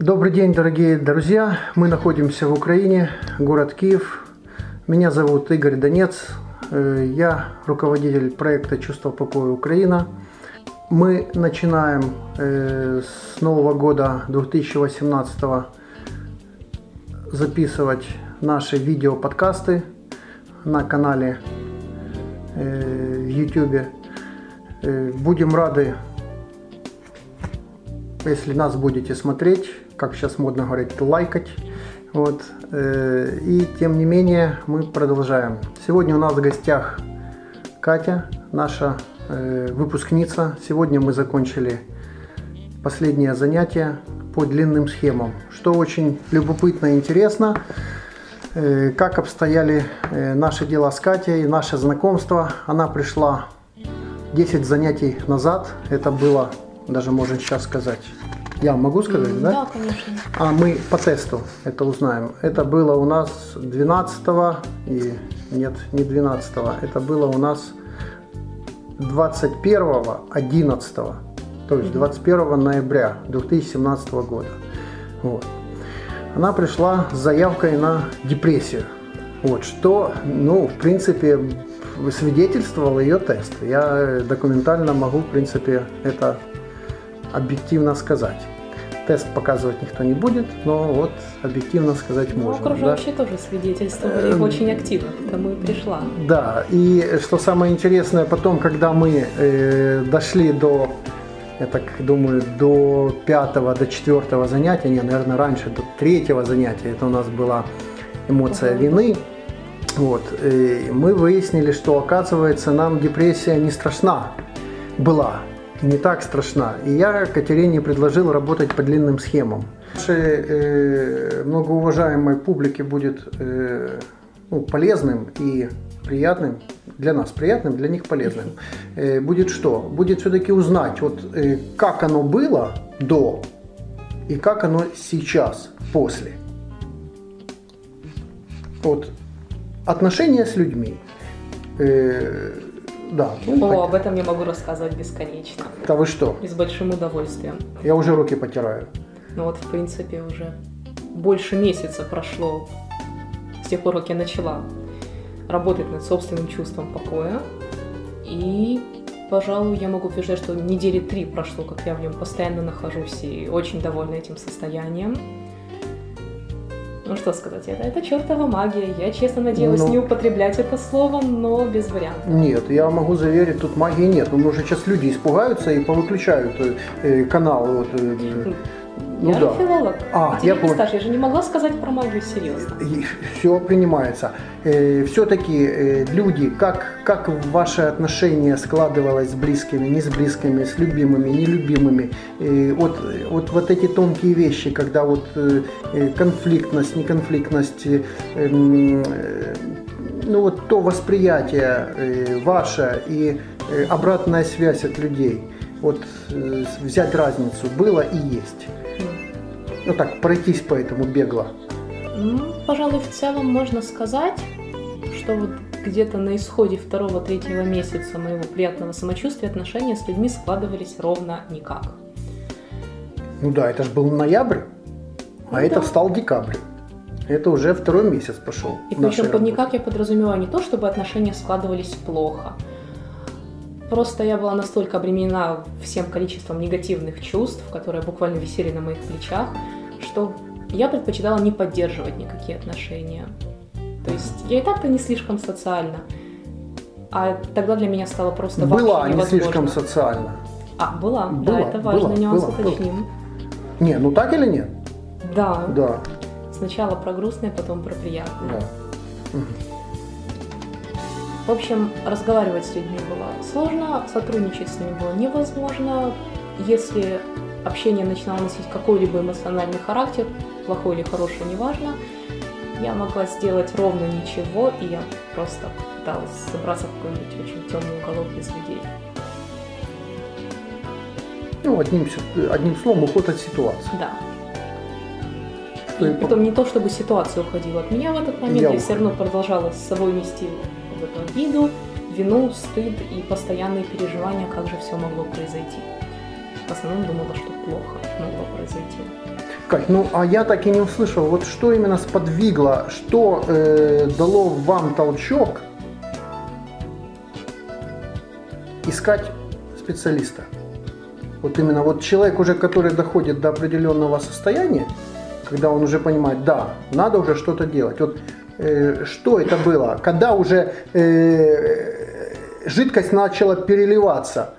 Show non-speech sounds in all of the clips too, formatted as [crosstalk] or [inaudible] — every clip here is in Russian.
Добрый день, дорогие друзья. Мы находимся в Украине, город Киев. Меня зовут Игорь Донец. Э, Я руководитель проекта «Чувство покоя Украина». Мы начинаем э, с Нового года 2018 записывать наши видео-подкасты на канале э, в YouTube. Будем рады, если нас будете смотреть, как сейчас модно говорить, лайкать. Вот. э, И тем не менее мы продолжаем. Сегодня у нас в гостях Катя, наша э, выпускница. Сегодня мы закончили последнее занятие по длинным схемам. Что очень любопытно и интересно, э, как обстояли наши дела с Катей, наше знакомство. Она пришла 10 занятий назад. Это было, даже можно сейчас сказать, я могу сказать, да? Да, конечно. А мы по тесту это узнаем. Это было у нас 12 и нет, не 12 это было у нас 21 11 то есть 21 ноября 2017 года. Вот. Она пришла с заявкой на депрессию. Вот, что, ну, в принципе, свидетельствовал ее тест. Я документально могу, в принципе, это объективно сказать. Тест показывать никто не будет, но вот объективно сказать Ну, можно. да. окружающие тоже свидетельствовали Эм, очень активно, потому и пришла. Да, и что самое интересное, потом, когда мы э, дошли до, я так думаю, до пятого, до четвертого занятия, не, наверное, раньше, до третьего занятия, это у нас была эмоция Мгм. вины, вот, и мы выяснили, что, оказывается, нам депрессия не страшна была, не так страшна. И я Катерине предложил работать по длинным схемам. Нашей э, многоуважаемой публике будет э, ну, полезным и приятным, для нас приятным, для них полезным, э, будет что? Будет все-таки узнать, вот э, как оно было до и как оно сейчас, после. Вот отношения с людьми. Э, да, ну, О, так. об этом я могу рассказывать бесконечно. да вы что? И с большим удовольствием. Я уже руки потираю. Ну вот, в принципе, уже больше месяца прошло с тех пор, как я начала работать над собственным чувством покоя. И, пожалуй, я могу утверждать, что недели три прошло, как я в нем постоянно нахожусь и очень довольна этим состоянием. Ну что сказать, это, это чертова магия. Я честно надеялась Ну. не употреблять это слово, но без вариантов. Нет, я могу заверить, тут магии нет. Ну, может, сейчас люди испугаются и повыключают э, э, канал. Вот, э, [laughs] ну я да. же филолог. А, Тебе я понял. представь, я же не могла сказать про магию серьезно. Все принимается. Все-таки люди, как, как ваше отношение складывалось с близкими, не с близкими, с любимыми, нелюбимыми? Э, Вот, вот, вот эти тонкие вещи, когда вот э, э, конфликтность, неконфликтность, э, м, э, ну вот то восприятие э, ваше и э, обратная связь от людей. Вот э, взять разницу было и есть. Ну так, пройтись по этому бегло. Ну, пожалуй, в целом можно сказать, что вот где-то на исходе второго-третьего месяца моего приятного самочувствия отношения с людьми складывались ровно никак. Ну да, это же был ноябрь, а Ну это да. стал декабрь. Это уже второй месяц пошел. И причем под никак я подразумеваю не то, чтобы отношения складывались плохо. Просто я была настолько обременена всем количеством негативных чувств, которые буквально висели на моих плечах, что я предпочитала не поддерживать никакие отношения. То есть я и так-то не слишком социальна. А тогда для меня стало просто Была не невозможно. слишком социально. А, была, Была, да, это важно, была, нюанс была, была. уточним. Не, ну так или нет? Да. Да, сначала про грустное, потом про приятное. да. Мгм. В общем, разговаривать с людьми было сложно, сотрудничать с ними было невозможно. Если общение начинало носить какой-либо эмоциональный характер, плохой или хороший, неважно, я могла сделать ровно ничего, и я просто пыталась забраться в какой-нибудь очень темный уголок без людей. Ну, одним, одним словом, уход от ситуации. Да. Что И притом не то, чтобы ситуация уходила от меня в этот момент, Я я, все равно продолжала с собой нести эту обиду, вину, стыд и постоянные переживания, как же все могло произойти. в основном думала, что плохо могло произойти. Кать, ну а я так и не услышал, вот что именно сподвигло, что э, дало вам толчок искать специалиста? Вот именно вот человек уже, который доходит до определенного состояния, когда он уже понимает, да, надо уже что-то делать. Вот что это было? Когда уже э, жидкость начала переливаться,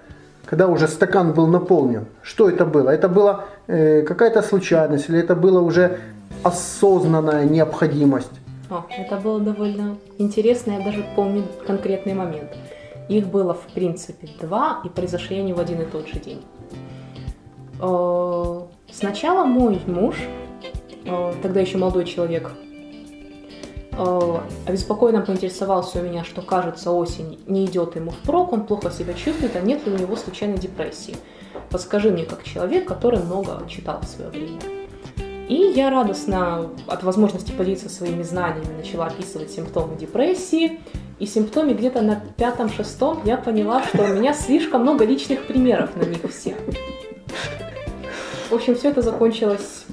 когда уже стакан был наполнен, что это было? Это была э, какая-то случайность или это была уже осознанная необходимость? О, это было довольно интересно, я даже помню конкретный момент. Их было, в принципе, два, и произошли они в один и тот же день. Э, сначала мой муж, э, тогда еще молодой человек, э, обеспокоенно поинтересовался у меня, что, кажется, осень не идет ему впрок, он плохо себя чувствует, а нет ли у него случайно депрессии. Подскажи мне, как человек, который много читал в свое время. И я радостно от возможности поделиться своими знаниями начала описывать симптомы депрессии. И симптоме где-то на пятом-шестом я поняла, что у меня слишком много личных примеров на них всех. В общем, все это закончилось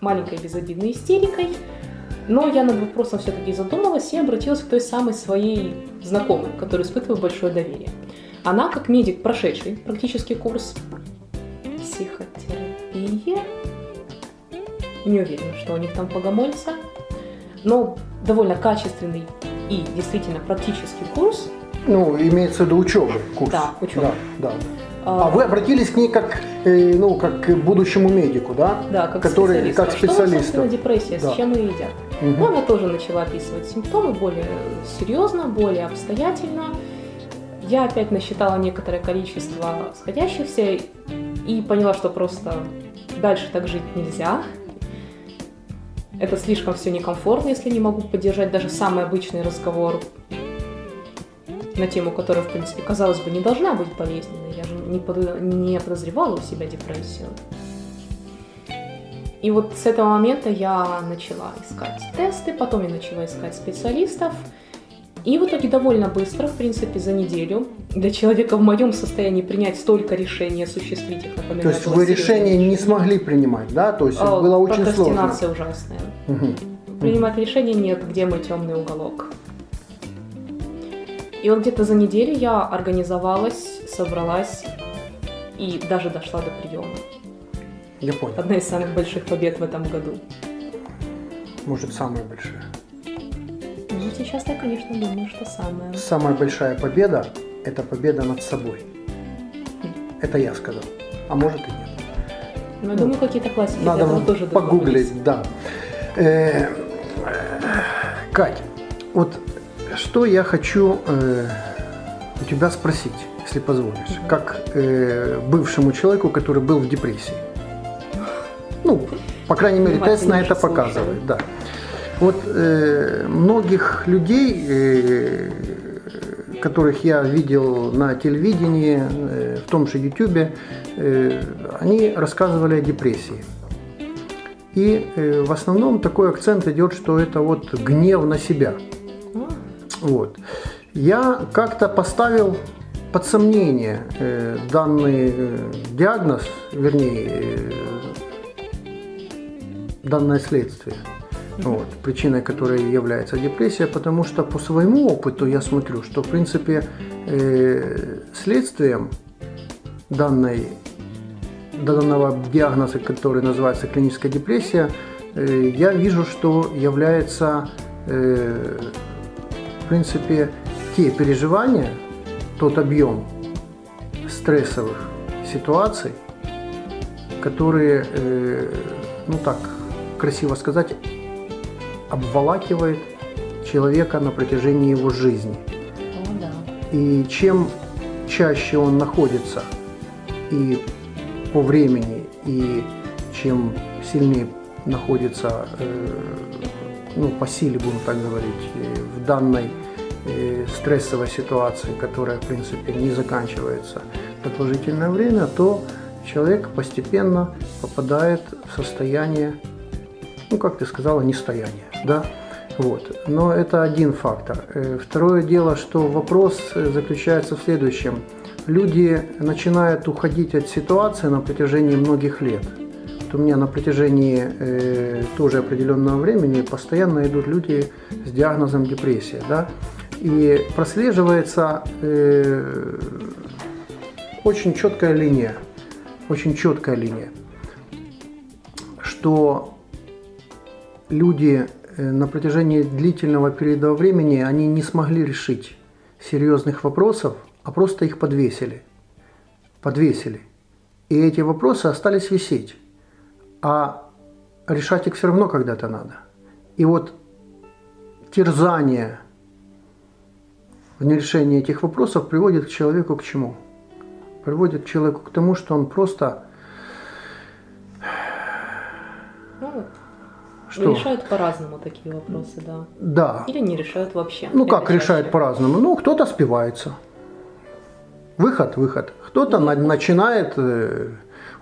маленькой безобидной истерикой. Но я над вопросом все-таки задумалась и обратилась к той самой своей знакомой, которой испытываю большое доверие. Она, как медик, прошедший практически курс психотерапии, не уверена, что у них там богомольца, но довольно качественный и действительно практический курс. Ну, имеется в виду учебы, курс. Да, учеба. Да, да. А, а вы обратились к ней как, э, ну, как к будущему медику, да? Да, как который, специалист. Как специалист. Что, депрессия, да. с чем ее едят? Угу. Она тоже начала описывать симптомы более серьезно, более обстоятельно. Я опять насчитала некоторое количество сходящихся и поняла, что просто дальше так жить нельзя. Это слишком все некомфортно, если не могу поддержать даже самый обычный разговор на тему, которая, в принципе, казалось бы, не должна быть болезненной. Я же не, под... не подозревала у себя депрессию. И вот с этого момента я начала искать тесты, потом я начала искать специалистов. И в итоге довольно быстро, в принципе, за неделю для человека в моем состоянии принять столько решений, осуществить их, например, То есть вы решения не смогли принимать, да? То есть а, было очень сложно. Прокрастинация ужасная. Угу. Принимать решения нет, где мой темный уголок. И вот где-то за неделю я организовалась, собралась и даже дошла до приема. Я понял. Одна из самых больших побед в этом году. Может, самая большая? Ну, сейчас я, конечно, думаю, что самая. Самая большая победа – это победа над собой. Это я сказал. А может и нет. Ну, я ну, думаю, какие-то классики надо тоже погуглить, да. Э, Кать, вот что я хочу э, у тебя спросить, если позволишь, как э, бывшему человеку, который был в депрессии. Ну, по крайней мере, тест на это показывает, да. Вот э, многих людей, э, которых я видел на телевидении, э, в том же YouTube, э, они рассказывали о депрессии. И э, в основном такой акцент идет, что это вот гнев на себя – вот. Я как-то поставил под сомнение э, данный э, диагноз, вернее, э, данное следствие, вот, причиной которой является депрессия, потому что по своему опыту я смотрю, что в принципе э, следствием данной, данного диагноза, который называется клиническая депрессия, э, я вижу, что является э, принципе, те переживания, тот объем стрессовых ситуаций, которые, э, ну так, красиво сказать, обволакивает человека на протяжении его жизни. О, да. И чем чаще он находится и по времени, и чем сильнее находится, э, ну, по силе, будем так говорить, э, в данной стрессовой ситуации, которая, в принципе, не заканчивается продолжительное время, то человек постепенно попадает в состояние, ну, как ты сказала, нестояния, да, вот. Но это один фактор. Э, второе дело, что вопрос заключается в следующем. люди начинают уходить от ситуации на протяжении многих лет. Вот у меня на протяжении э, тоже определенного времени постоянно идут люди с диагнозом депрессия. Да? И прослеживается э, очень четкая линия, очень четкая линия, что люди э, на протяжении длительного периода времени они не смогли решить серьезных вопросов, а просто их подвесили. Подвесили. И эти вопросы остались висеть. А решать их все равно когда-то надо. И вот терзание в нерешении этих вопросов приводит к человеку к чему? Приводит к человеку к тому, что он просто Что? Решают по-разному такие вопросы, да. Да. Или не решают вообще. Ну как решают по-разному? Ну, кто-то спивается. Выход, выход. Кто-то на- начинает э,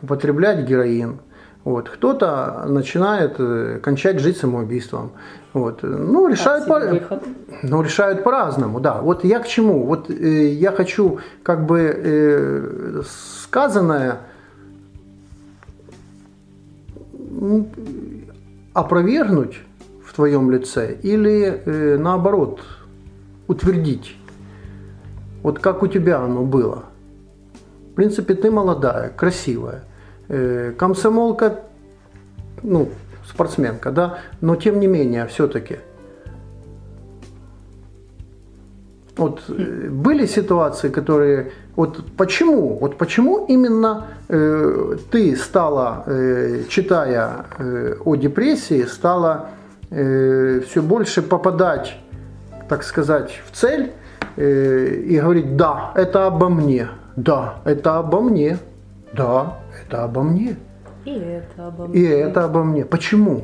употреблять героин. Вот. Кто-то начинает э, кончать жить самоубийством. Вот. Ну, решают, по... ну, решают по-разному, да. Вот я к чему? Вот э, я хочу как бы э, сказанное ну, опровергнуть в твоем лице или э, наоборот утвердить. Вот как у тебя оно было. В принципе, ты молодая, красивая, э, комсомолка, ну, спортсменка, да, но тем не менее, все-таки. Вот э, были ситуации, которые вот почему, вот почему именно э, ты стала, э, читая э, о депрессии, стала э, все больше попадать, так сказать, в цель э, и говорить, да, это обо мне, да, это обо мне, да, это обо мне. И это обо мне. И это обо мне. Почему?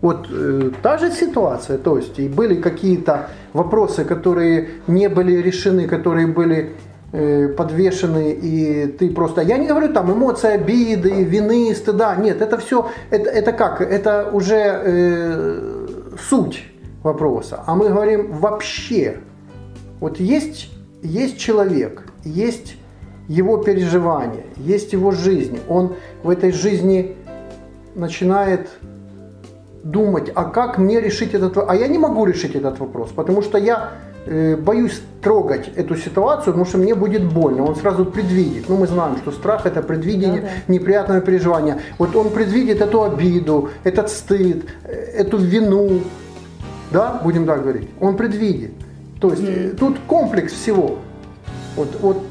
Вот э, та же ситуация, то есть и были какие-то вопросы, которые не были решены, которые были э, подвешены, и ты просто... Я не говорю там эмоции обиды, вины, стыда. Нет, это все... Это, это как? Это уже э, суть вопроса. А мы говорим вообще. Вот есть, есть человек, есть его переживания, есть его жизнь. Он в этой жизни начинает думать, а как мне решить этот вопрос? А я не могу решить этот вопрос, потому что я э, боюсь трогать эту ситуацию, потому что мне будет больно. Он сразу предвидит. Ну, мы знаем, что страх это предвидение Да, да. неприятного переживания. Вот он предвидит эту обиду, этот стыд, э, эту вину. Да, будем так говорить. Он предвидит. То есть э, тут комплекс всего. Вот, вот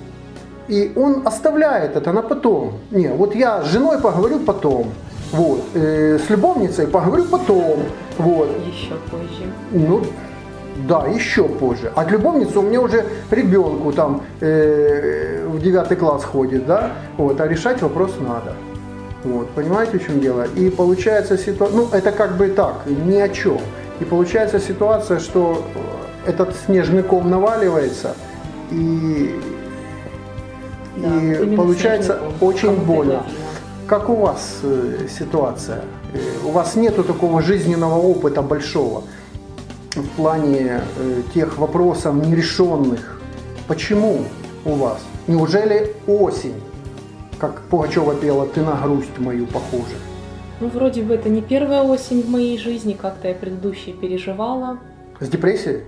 и он оставляет это на потом. Не, вот я с женой поговорю потом. Вот. Э, с любовницей поговорю потом. Вот. Еще позже. Ну, да, еще позже. А любовница у меня уже ребенку там э, в девятый класс ходит, да, вот, а решать вопрос надо. Вот, понимаете, в чем дело? И получается ситуация, ну, это как бы так, ни о чем. И получается ситуация, что этот снежный ком наваливается, и, Да, и получается очень больно. Как у вас э, ситуация? Э, У вас нету такого жизненного опыта большого в плане э, тех вопросов нерешенных. Почему у вас? Неужели осень, как Пугачева пела, ты на грусть мою похожа? Ну, вроде бы это не первая осень в моей жизни, как-то я предыдущие переживала. С депрессией?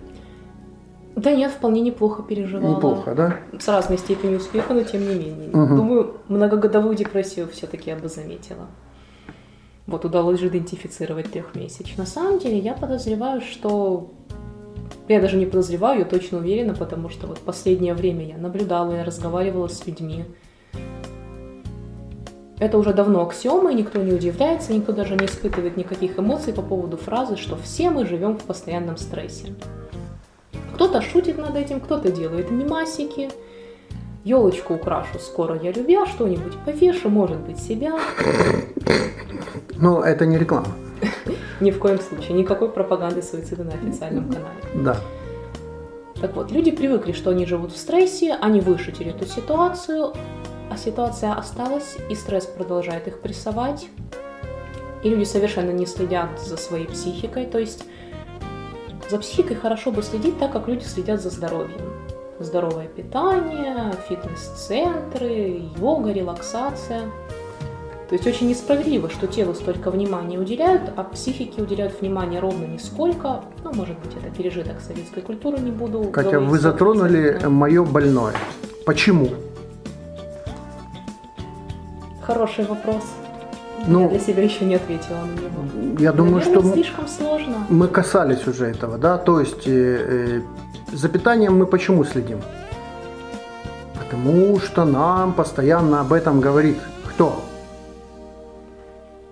Да нет, вполне неплохо переживала. Неплохо, да? С разной степенью успеха, но тем не менее. Мгм. Думаю, многогодовую депрессию все-таки я бы заметила. Вот удалось же идентифицировать трехмесячную. На самом деле я подозреваю, что... Я даже не подозреваю, я точно уверена, потому что вот последнее время я наблюдала, я разговаривала с людьми. Это уже давно аксиома, и никто не удивляется, никто даже не испытывает никаких эмоций по поводу фразы, что все мы живем в постоянном стрессе. Кто-то шутит над этим, кто-то делает мимасики. Елочку украшу скоро я любя, что-нибудь повешу, может быть, себя. [coughs] Но это не реклама. [laughs] Ни в коем случае, никакой пропаганды суицида на официальном канале. Да. Так вот, люди привыкли, что они живут в стрессе, они вышутили эту ситуацию, а ситуация осталась, и стресс продолжает их прессовать. И люди совершенно не следят за своей психикой, то есть за психикой хорошо бы следить так, как люди следят за здоровьем. здоровое питание, фитнес-центры, йога, релаксация. То есть очень несправедливо, что телу столько внимания уделяют, а психике уделяют внимание ровно нисколько. Ну, может быть, это пережиток советской культуры, не буду Катя, говорить вы затронули 100%. мое больное. Почему? Хороший вопрос. Ну, Я для себя еще не ответила на него. Я думаю, Наверное, что слишком сложно. мы касались уже этого, да, то есть э, э, за питанием мы почему следим? Потому что нам постоянно об этом говорит кто?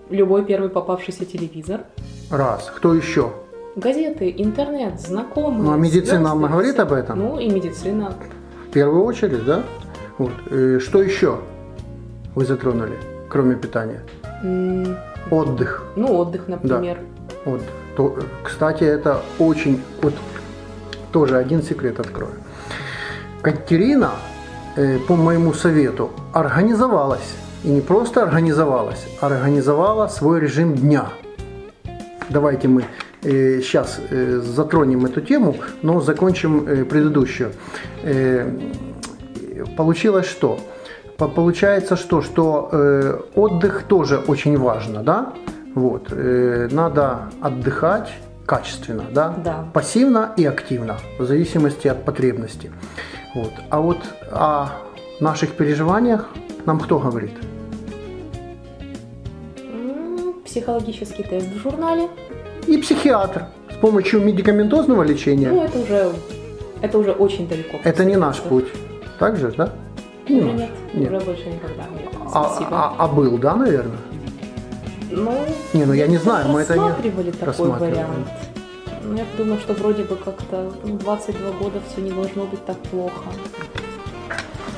Любой первый попавшийся телевизор, Раз. Кто еще? газеты, интернет, знакомые. Ну, а медицина звезды, говорит об этом? Ну и медицина. В первую очередь, да? Вот. Э, что еще вы затронули, кроме питания? Отдых. Ну, отдых, например. Вот. То, э, кстати, это очень... Вот тоже один секрет открою. Катерина, э, по моему совету, организовалась. И не просто организовалась, а организовала свой режим дня. Давайте мы сейчас затронем эту тему, но закончим э, предыдущую. Э, получилось что? По- Получается что? Что э, отдых тоже очень важно, да? Вот. э, надо отдыхать качественно, да? Да. Пассивно и активно, в зависимости от потребности. Вот. А вот о наших переживаниях нам кто говорит? Психологический тест в журнале. И психиатр с помощью медикаментозного лечения. Ну, это уже, это уже очень далеко. Это не наш путь. Так же, да? Не Уже наш. нет, Нет. уже больше никогда нет. А, Спасибо. а- а был, да, наверное? Ну, Не, ну я не знаю, мы это не рассматривали такой вариант. Ну, я думаю, что вроде бы как-то ну, 22 года все не должно быть так плохо.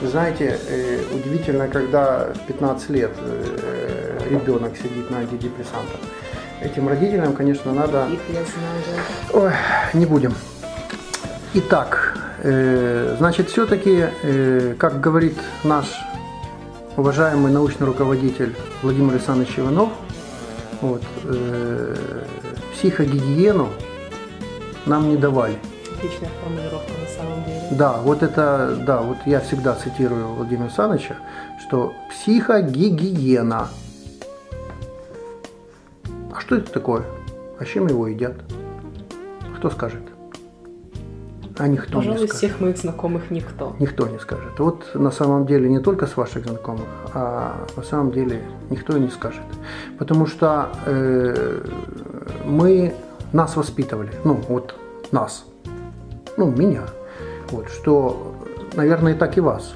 Знаете, э, удивительно, когда в 15 лет э, ребенок сидит на антидепрессантах. Этим родителям, конечно, надо... Их я знаю. Ой, не будем. Итак, значит, все-таки, э, как говорит наш уважаемый научный руководитель Владимир Александрович Иванов, вот, э, психогигиену нам не давали. Отличная формулировка на самом деле. Да, вот это, да, вот я всегда цитирую Владимира Александровича, что психогигиена. А что это такое? А чем его едят? Кто скажет? А никто Пожалуй, не скажет. всех моих знакомых никто. Никто не скажет. Вот на самом деле не только с ваших знакомых, а на самом деле никто и не скажет. Потому что э, мы нас воспитывали, ну вот нас, ну меня, вот, что, наверное, и так и вас,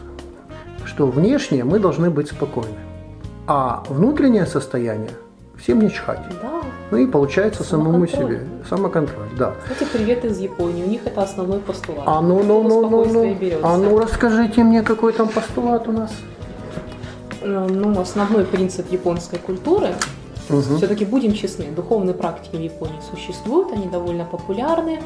что внешне мы должны быть спокойны, а внутреннее состояние всем не чхать. Да. Ну и получается самому себе. Самоконтроль, да. Кстати, привет из Японии. У них это основной постулат. А ну, ну, ну, ну, ну. А ну расскажите мне, какой там постулат у нас. Э, Ну, основной принцип японской культуры Мгм. Все-таки будем честны, духовные практики в Японии существуют, они довольно популярны,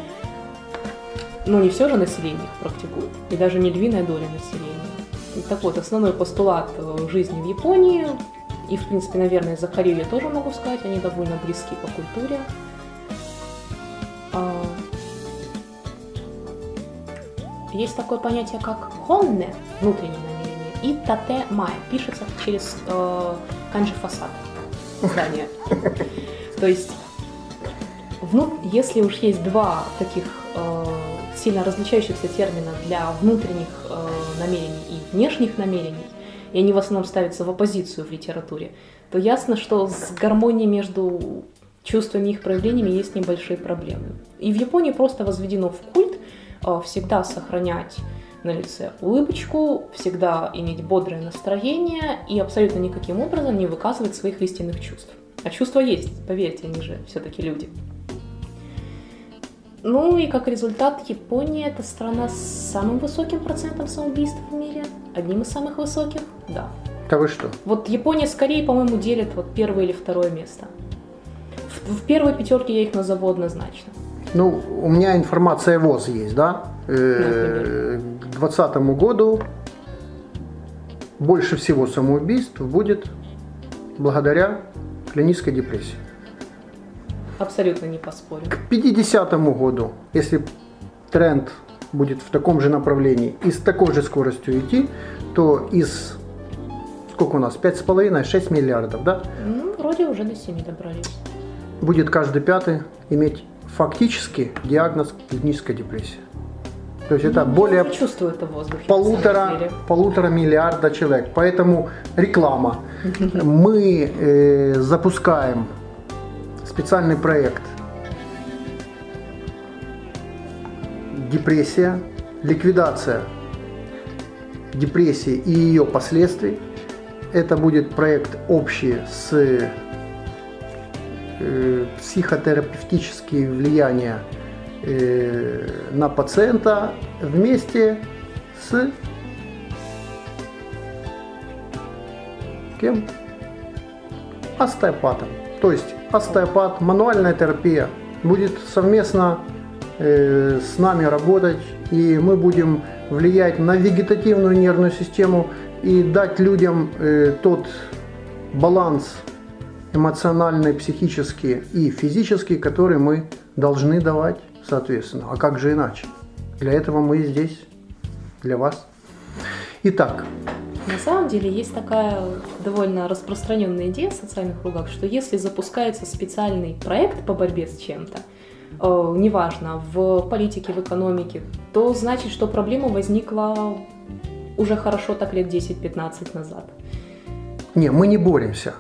но не все же население их практикует, и даже не львиная доля населения. Так вот, основной постулат э, жизни в Японии, и, в принципе, наверное, за Корею я тоже могу сказать, они довольно близки по культуре. А, Есть такое понятие, как хонне, внутреннее намерение, и тате май, пишется через э, канджи фасад здания. [laughs] То есть, вну- если уж есть два таких э, сильно различающихся термина для внутренних э, намерений и внешних намерений, и они в основном ставятся в оппозицию в литературе, то ясно, что с гармонией между чувствами и их проявлениями есть небольшие проблемы. И в Японии просто возведено в культ э, всегда сохранять на лице улыбочку, всегда иметь бодрое настроение и абсолютно никаким образом не выказывать своих истинных чувств. А чувства есть, поверьте, они же все-таки люди. Ну и как результат, Япония это страна с самым высоким процентом самоубийств в мире. Одним из самых высоких, да. Да вы что? Вот Япония скорее, по-моему, делит вот первое или второе место. В, в первой пятерке я их назову однозначно. Ну, у меня информация ВОЗ есть, да? Э, К 2020 году больше всего самоубийств будет благодаря клинической депрессии. Абсолютно не поспорю. К 50 году, если тренд будет в таком же направлении и с такой же скоростью идти, то из сколько у нас? 5,5-6 миллиардов, да? Ну, вроде уже до 7 добрались. Будет каждый пятый иметь фактически диагноз клиническая депрессия. То есть это Ну, более это воздухе. полутора, полутора миллиарда человек. Поэтому реклама. Мы э, запускаем специальный проект депрессия, ликвидация депрессии и ее последствий. Это будет проект общий с э, психотерапевтические влияния э, на пациента вместе с кем? Остеопатом. То есть остеопат, мануальная терапия будет совместно э, с нами работать, и мы будем влиять на вегетативную нервную систему и дать людям э, тот баланс эмоциональный, психический и физический, который мы должны давать, соответственно. А как же иначе? Для этого мы здесь, для вас. Итак, На самом деле есть такая довольно распространенная идея в социальных кругах, что если запускается специальный проект по борьбе с чем-то, э, неважно, в политике, в экономике, то значит, что проблема возникла уже хорошо так лет 10-15 назад. Не, мы не боремся.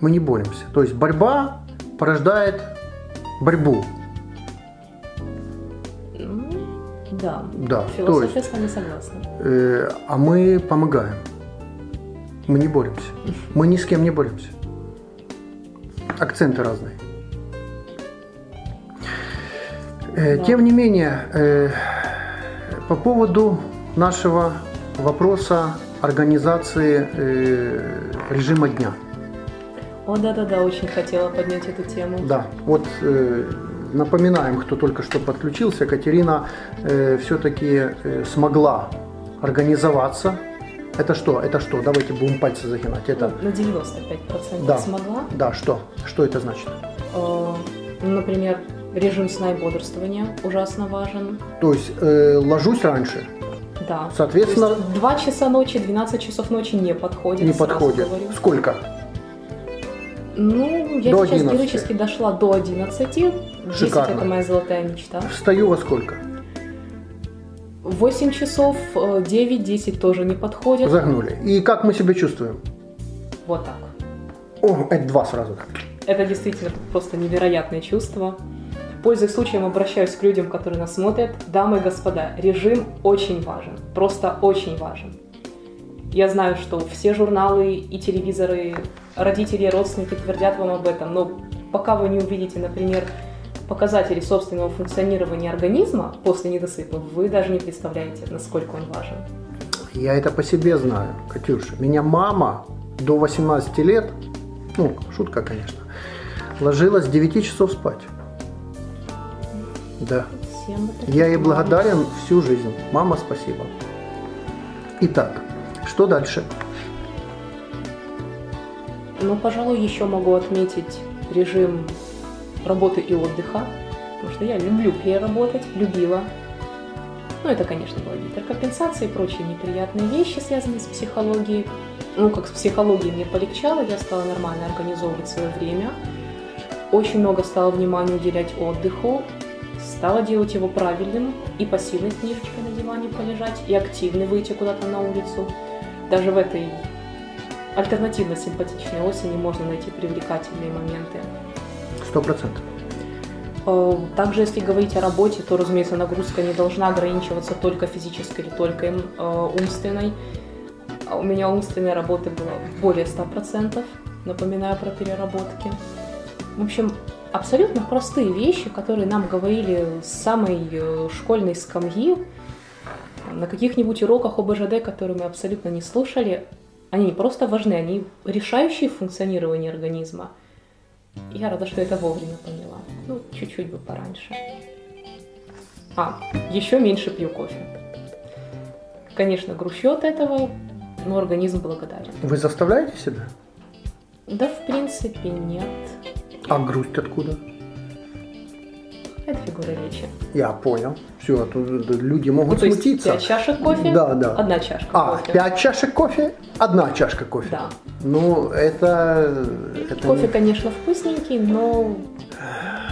Мы не боремся. То есть борьба порождает борьбу. Ну, Да, Да, то философия есть, с вами согласна. э, а мы помогаем. Мы не боремся. Мы ни с кем не боремся. Акценты разные. Э, Да. Тем не менее, э, по поводу нашего вопроса организации э, режима дня. О, да-да-да, очень хотела поднять эту тему. Да, вот э, напоминаем, кто только что подключился, Катерина все-таки смогла организоваться. Это что? Это что? Давайте будем пальцы загинать. Это, Ну, на 95% Да. смогла. да, что? Что это значит? Э, ну, Например, режим сна и бодрствования ужасно важен. То есть э, ложусь раньше, Да. Соответственно- 2 часа ночи, 12 часов ночи не подходит. не подходит. говорю. Сколько? Ну, я До сейчас 11. героически дошла до 11. 10 Шикарно. это моя золотая мечта. Встаю во сколько? 8 часов, 9-10 тоже не подходит. Загнули. И как мы себя чувствуем? Вот так. О, это два сразу. Это действительно просто невероятное чувство. Пользуясь случаем, обращаюсь к людям, которые нас смотрят. Дамы и господа, режим очень важен. Просто очень важен. Я знаю, что все журналы и телевизоры, родители и родственники твердят вам об этом, но пока вы не увидите, например, показатели собственного функционирования организма после недосыпа, вы даже не представляете, насколько он важен. Я это по себе знаю, Катюша. Меня мама до 18 лет, ну, шутка, конечно, ложилась с 9 часов спать. Да. Всем Я ей благодарен всю жизнь. Мама, спасибо. Итак, что дальше? Ну, пожалуй, еще могу отметить режим работы и отдыха, потому что я люблю переработать, любила. Ну, это, конечно, была гиперкомпенсация и прочие неприятные вещи, связанные с психологией. Ну, как с психологией мне полегчало, я стала нормально организовывать свое время. Очень много стала внимания уделять отдыху, стала делать его правильным, и пассивной книжечкой на диване полежать, и активно выйти куда-то на улицу. Даже в этой альтернативно симпатичной осени можно найти привлекательные моменты. Сто процентов. Э, Также, если говорить о работе, то, разумеется, нагрузка не должна ограничиваться только физической или только э, умственной. А у меня умственной работы было более 100%, напоминаю про переработки. В общем, абсолютно простые вещи, которые нам говорили с самой э, школьной скамьи, на каких-нибудь уроках ОБЖД, которые мы абсолютно не слушали, они не просто важны, они решающие в функционировании организма. Я рада, что это вовремя поняла. Ну, чуть-чуть бы пораньше. А, еще меньше пью кофе. Конечно, грущу от этого, но организм благодарен. Вы заставляете себя? Да, в принципе, нет. А грусть откуда? Это фигура речи. Я понял. Все, тут люди могут Ну, то есть смутиться. 5 чашек кофе, Да, да. одна чашка А, кофе. 5 чашек кофе, одна чашка кофе. Да. Ну, это... это Кофе, не- конечно, вкусненький, но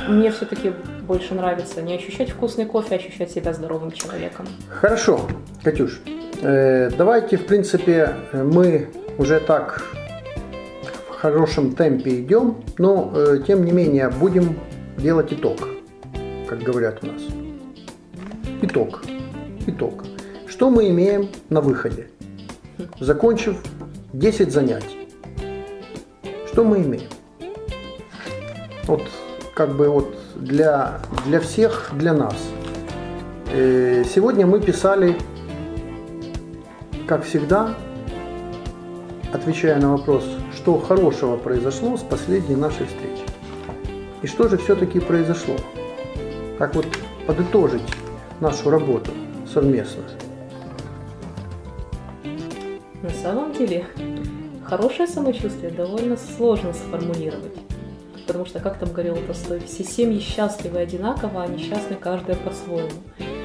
мне все-таки больше нравится не ощущать вкусный кофе, а ощущать себя здоровым человеком. Хорошо, Катюш, э, давайте, в принципе, мы уже так хорошем темпе идем, но, э, тем не менее, будем делать итог, как говорят у нас. Итог. Итог. Что мы имеем на выходе? Закончив 10 занятий. Что мы имеем? Вот как бы вот для, для всех, для нас. Э, Сегодня мы писали, как всегда, отвечая на вопрос, что хорошего произошло с последней нашей встречи. И что же все-таки произошло? Как вот подытожить нашу работу совместную? На самом деле, хорошее самочувствие довольно сложно сформулировать. Потому что, как там говорил Толстой, все семьи счастливы одинаково, а несчастны каждая по-своему.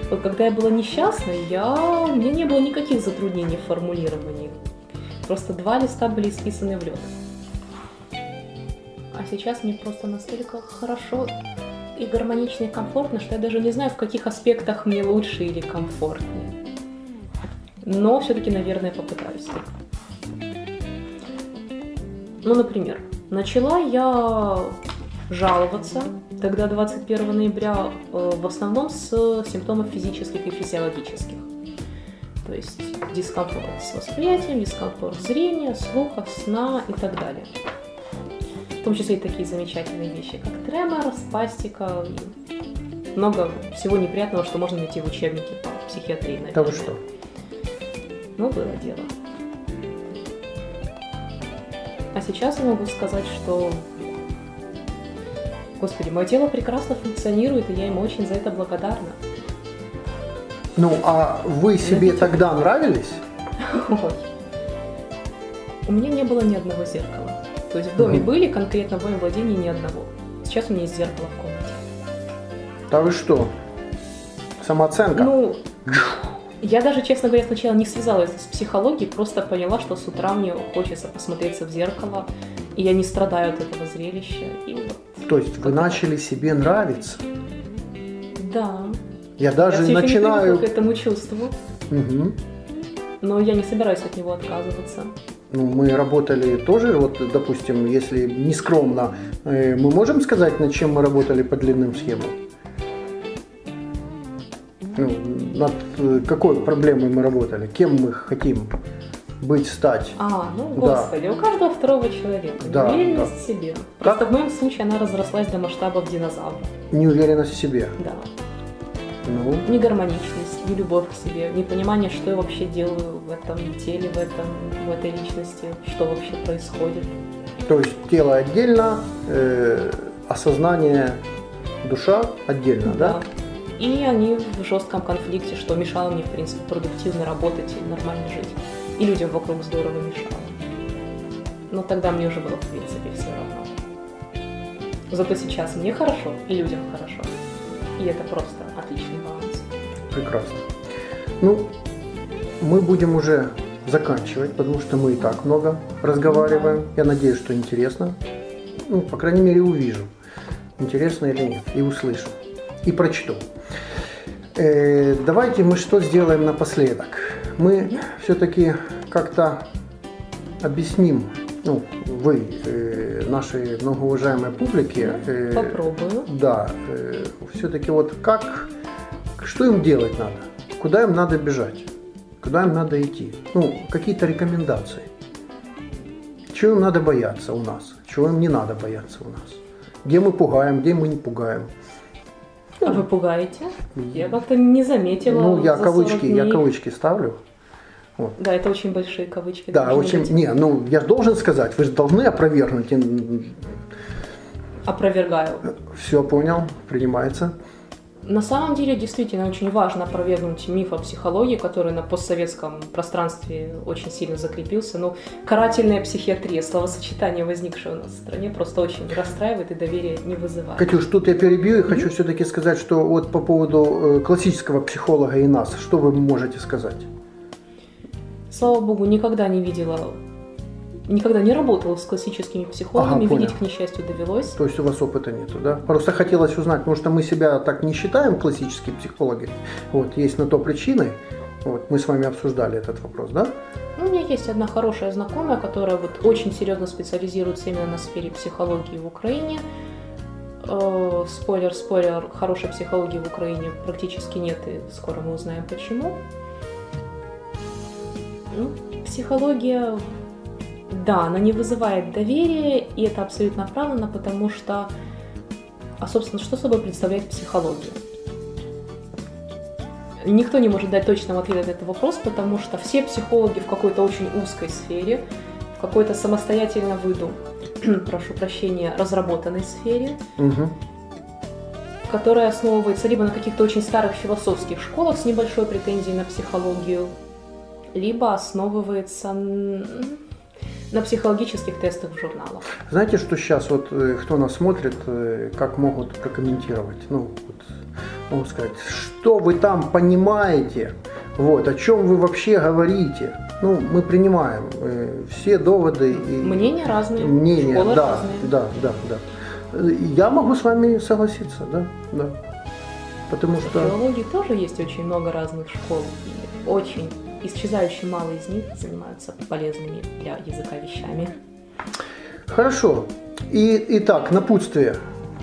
Вот когда я была несчастной, я... у меня не было никаких затруднений в формулировании. Просто два листа были исписаны в лед. А сейчас мне просто настолько хорошо и гармонично и комфортно, что я даже не знаю, в каких аспектах мне лучше или комфортнее. Но все-таки, наверное, попытаюсь. Ну, например, начала я жаловаться тогда 21 ноября э, в основном с симптомов физических и физиологических. То есть дискомфорт с восприятием, дискомфорт зрения, слуха, сна и так далее. В том числе и такие замечательные вещи, как тремор, спастика много всего неприятного, что можно найти в учебнике по психиатрии, наверное. Да вы что? Ну, было дело. А сейчас я могу сказать, что... Господи, мое тело прекрасно функционирует, и я ему очень за это благодарна. Ну, а вы себе тогда нравились? Ой. У меня не было ни одного зеркала. То есть в доме Мгм. были, конкретно в моем владении ни одного. Сейчас у меня есть зеркало в комнате. Да вы что? Самооценка? Ну, я даже, честно говоря, сначала не связала это с психологией, просто поняла, что с утра мне хочется посмотреться в зеркало, и я не страдаю от этого зрелища. И вот, То есть вы начали себе нравиться? Да. Я даже я начинаю... привыкла к этому чувству, Мгм. но я не собираюсь от него отказываться. Ну, мы работали тоже, вот, допустим, если не скромно, э, мы можем сказать, над чем мы работали по длинным схемам? Ну, над э, какой проблемой мы работали? Кем мы хотим быть, стать? А, ну Да. господи, у каждого второго человека Да, неуверенность в себе. Как? Просто в моем случае она разрослась до масштабов динозавра. Неуверенность в себе. Да. Ну, Негармоничность, не любовь к себе, непонимание, что я вообще делаю в этом теле, в, этом, в этой личности, что вообще происходит. то есть тело отдельно, э, осознание, душа отдельно, да? И они в жестком конфликте, что мешало мне, в принципе, продуктивно работать и нормально жить. И людям вокруг здорово мешало. Но тогда мне уже было, в принципе, все равно. Зато сейчас мне хорошо, и людям хорошо. И это просто. Прекрасно. Ну, мы будем уже заканчивать, потому что мы и так много разговариваем. Я надеюсь, что интересно. Ну, по крайней мере, увижу, интересно или нет, и услышу, и прочту. Э, давайте мы что сделаем напоследок. Мы все-таки как-то объясним, ну, вы, э, нашей многоуважаемой публике, э, Попробую. да, все-таки вот как, что им делать надо? Куда им надо бежать? Куда им надо идти? Ну, какие-то рекомендации. Чего им надо бояться у нас? Чего им не надо бояться у нас? Где мы пугаем, где мы не пугаем? А вы пугаете? Я как-то не заметила. Ну, я за 40 кавычки, я кавычки ставлю. Да, это очень большие кавычки. Да, очень. быть. Не, ну я же должен сказать, вы же должны опровергнуть. Опровергаю. Все понял, принимается. На самом деле, действительно, очень важно опровергнуть миф о психологии, который на постсоветском пространстве очень сильно закрепился. Ну, карательная психиатрия, словосочетание, возникшее у нас в стране, просто очень расстраивает и доверие не вызывает. Катюш, тут я перебью и хочу все-таки сказать, что вот по поводу э, классического психолога и нас, что вы можете сказать? Слава богу, никогда не видела никогда не работала с классическими психологами, ага, видеть, к несчастью, довелось. То есть у вас опыта нету, да? Просто хотелось узнать, потому что мы себя так не считаем классическими психологами. Вот, есть на то причины. Вот, мы с вами обсуждали этот вопрос, да? Ну, у меня есть одна хорошая знакомая, которая вот очень серьезно специализируется именно на сфере психологии в Украине. Э, спойлер, спойлер, хорошей психологии в Украине практически нет, и скоро мы узнаем почему. Ну, психология да, она не вызывает доверия, и это абсолютно оправданно, потому что, а собственно, что собой представляет психология? Никто не может дать точного ответа на этот вопрос, потому что все психологи в какой-то очень узкой сфере, в какой-то самостоятельно выйду, [clears throat] прошу прощения, разработанной сфере, угу. которая основывается либо на каких-то очень старых философских школах с небольшой претензией на психологию, либо основывается на психологических тестах в журналах. Знаете, что сейчас вот э, кто нас смотрит, э, как могут прокомментировать? Ну, вот, могу сказать, что вы там понимаете, вот, о чем вы вообще говорите. Ну, мы принимаем э, все доводы и мнения разные, мнения, Школы да, разные. да, да, да. Я могу с вами согласиться, да, да. Потому в что... В филологии тоже есть очень много разных школ, очень исчезающий мало из них занимаются полезными для языка вещами. Хорошо. И, итак, напутствие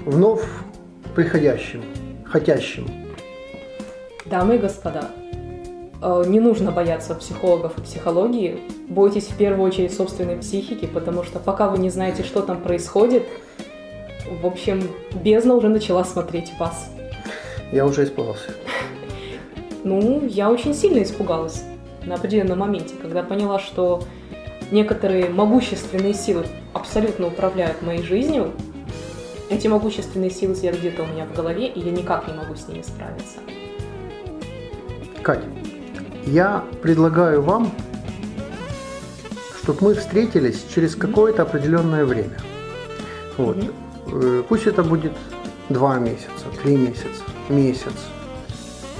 вновь приходящим, хотящим. Дамы и господа, э, не нужно бояться психологов и психологии. Бойтесь в первую очередь собственной психики, потому что пока вы не знаете, что там происходит, в общем, бездна уже начала смотреть вас. Я уже испугался. Ну, я очень сильно испугалась на определенном моменте, когда поняла, что некоторые могущественные силы абсолютно управляют моей жизнью, эти могущественные силы сидят где-то у меня в голове, и я никак не могу с ними справиться. Катя, я предлагаю вам, чтобы мы встретились через какое-то определенное время. Вот. Mm-hmm. Пусть это будет два месяца, три месяца, месяц.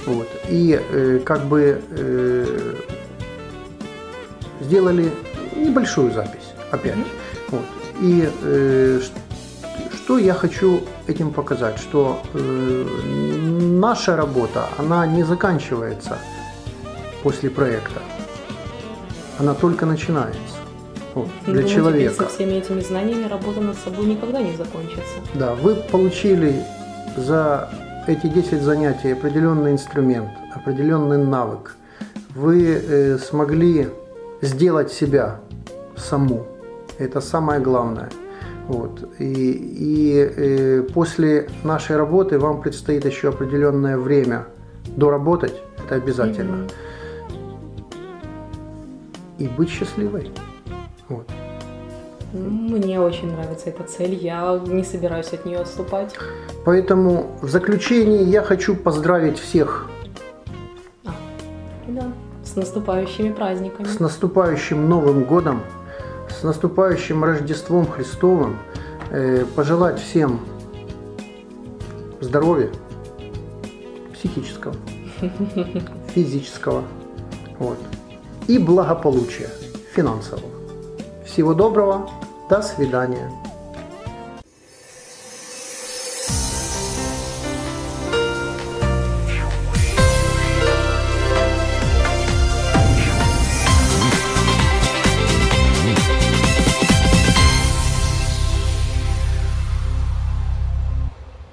Вот. И э, как бы э, сделали небольшую запись опять. Mm-hmm. Вот. И э, что я хочу этим показать, что э, наша работа, она не заканчивается после проекта, она только начинается. Вот, для Думаете, человека. Со всеми этими знаниями работа над собой никогда не закончится. Да, вы получили за эти 10 занятий определенный инструмент, определенный навык. Вы э, смогли сделать себя саму. Это самое главное. Вот. И, и э, после нашей работы вам предстоит еще определенное время доработать, это обязательно. И быть счастливой. Вот. Мне очень нравится эта цель, я не собираюсь от нее отступать. Поэтому в заключении я хочу поздравить всех. А, да, с наступающими праздниками. С наступающим Новым Годом, с наступающим Рождеством Христовым. Э, пожелать всем здоровья, психического, [laughs] физического, вот, и благополучия финансового. Всего доброго, до свидания.